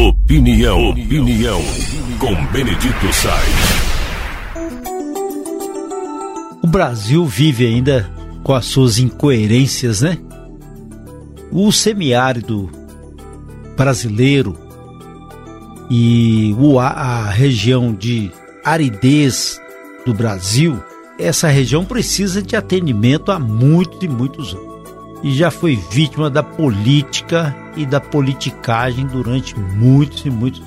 Opinião, opinião, com Benedito Sainz. O Brasil vive ainda com as suas incoerências, né? O semiárido brasileiro e a região de aridez do Brasil, essa região precisa de atendimento há muitos e muitos anos. E já foi vítima da política e da politicagem durante muitos e muitos.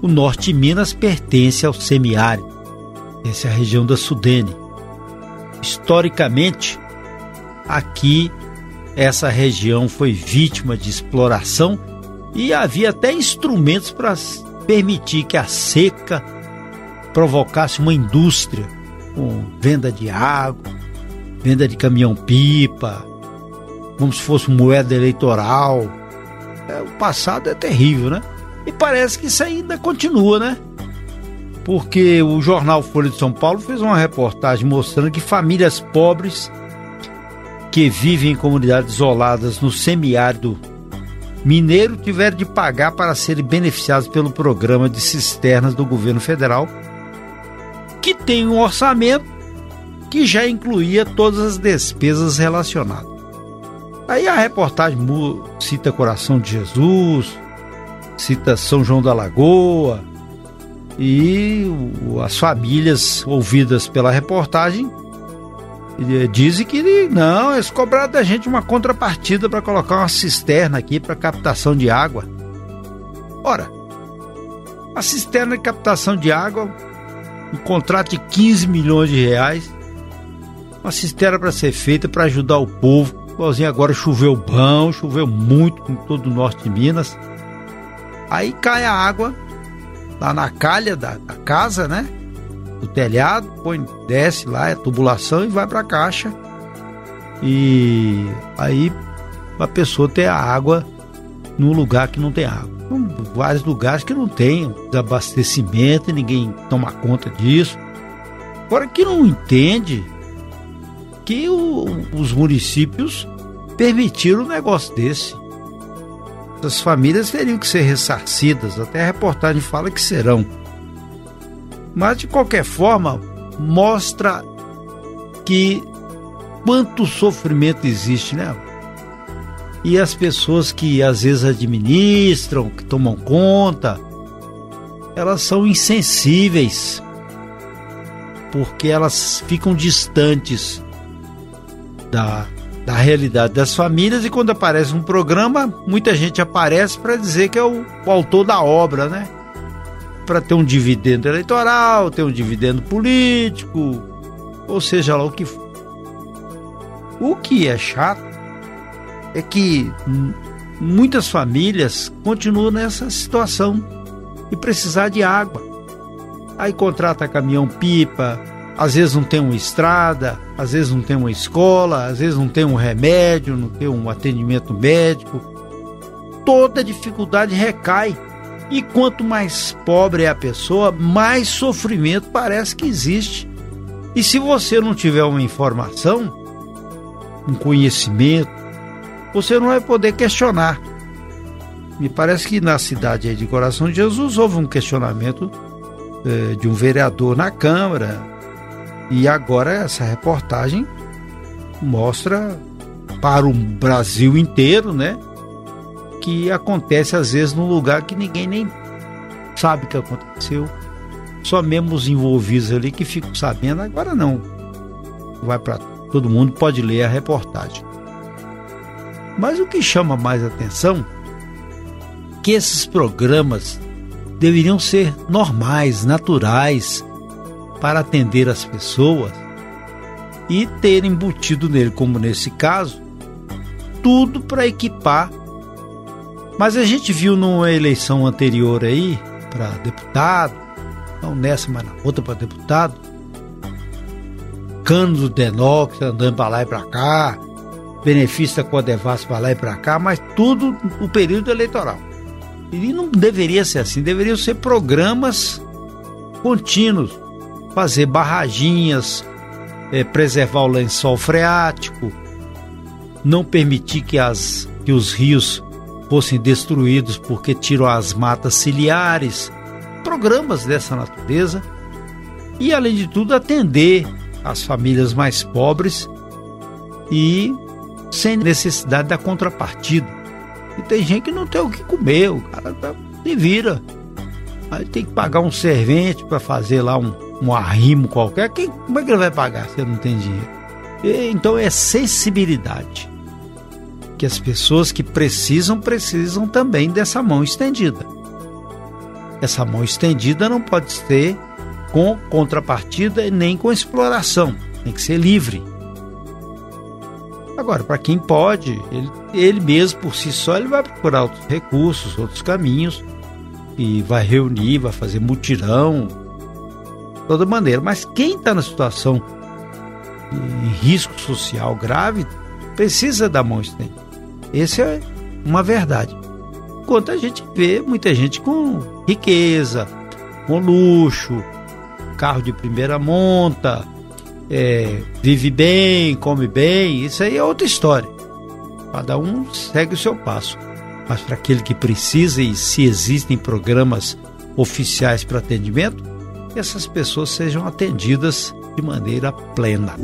O norte de Minas pertence ao semiárido, essa é a região da Sudene. Historicamente, aqui essa região foi vítima de exploração e havia até instrumentos para permitir que a seca provocasse uma indústria com venda de água, venda de caminhão-pipa, como se fosse moeda eleitoral. É, o passado é terrível, né? E parece que isso ainda continua, né? Porque o jornal Folha de São Paulo fez uma reportagem mostrando que famílias pobres que vivem em comunidades isoladas no semiárido mineiro tiveram de pagar para serem beneficiados pelo programa de cisternas do governo federal, que tem um orçamento que já incluía todas as despesas relacionadas. Aí a reportagem cita Coração de Jesus, cita São João da Lagoa, e as famílias ouvidas pela reportagem Dizem que não, eles cobraram da gente uma contrapartida para colocar uma cisterna aqui para captação de água. Ora, a cisterna de captação de água, um contrato de 15 milhões de reais, uma cisterna para ser feita para ajudar o povo. Igualzinho agora choveu bom, choveu muito em todo o norte de Minas. Aí cai a água lá na calha da, da casa, né? do telhado, põe, desce lá, é tubulação e vai para a caixa. E aí a pessoa ter a água num lugar que não tem água. Vários lugares que não tem desabastecimento e ninguém toma conta disso. Agora que não entende que o, os municípios permitiram um negócio desse. As famílias teriam que ser ressarcidas, até a reportagem fala que serão. Mas de qualquer forma, mostra que quanto sofrimento existe, né? E as pessoas que às vezes administram, que tomam conta, elas são insensíveis, porque elas ficam distantes da, da realidade das famílias e quando aparece um programa, muita gente aparece para dizer que é o, o autor da obra, né? para ter um dividendo eleitoral, ter um dividendo político, ou seja lá o que for. O que é chato é que muitas famílias continuam nessa situação e precisar de água. Aí contrata caminhão-pipa, às vezes não tem uma estrada, às vezes não tem uma escola, às vezes não tem um remédio, não tem um atendimento médico. Toda dificuldade recai e quanto mais pobre é a pessoa, mais sofrimento parece que existe. E se você não tiver uma informação, um conhecimento, você não vai poder questionar. Me parece que na cidade de Coração de Jesus houve um questionamento eh, de um vereador na Câmara. E agora essa reportagem mostra para o Brasil inteiro, né? que acontece às vezes num lugar que ninguém nem sabe que aconteceu. Só mesmo os envolvidos ali que ficam sabendo, agora não. Vai para todo mundo, pode ler a reportagem. Mas o que chama mais atenção é que esses programas deveriam ser normais, naturais, para atender as pessoas e ter embutido nele, como nesse caso, tudo para equipar mas a gente viu numa eleição anterior aí, para deputado, não nessa, mas na outra para deputado, cano do Denox andando para lá e para cá, benefício da Codevas para lá e para cá, mas tudo no período eleitoral. E não deveria ser assim, deveriam ser programas contínuos, fazer barraginhas, é, preservar o lençol freático, não permitir que, as, que os rios fossem destruídos porque tiram as matas ciliares, programas dessa natureza e, além de tudo, atender as famílias mais pobres e sem necessidade da contrapartida. E tem gente que não tem o que comer, o cara tá, se vira. Aí tem que pagar um servente para fazer lá um, um arrimo qualquer. Quem, como é que ele vai pagar se ele não tem dinheiro? E, então é sensibilidade. Que as pessoas que precisam, precisam também dessa mão estendida. Essa mão estendida não pode ser com contrapartida nem com exploração. Tem que ser livre. Agora, para quem pode, ele, ele mesmo por si só, ele vai procurar outros recursos, outros caminhos, e vai reunir, vai fazer mutirão, toda maneira. Mas quem está na situação em risco social grave precisa da mão estendida. Essa é uma verdade. Enquanto a gente vê muita gente com riqueza, com luxo, carro de primeira monta, é, vive bem, come bem, isso aí é outra história. Cada um segue o seu passo. Mas para aquele que precisa e se existem programas oficiais para atendimento, essas pessoas sejam atendidas de maneira plena.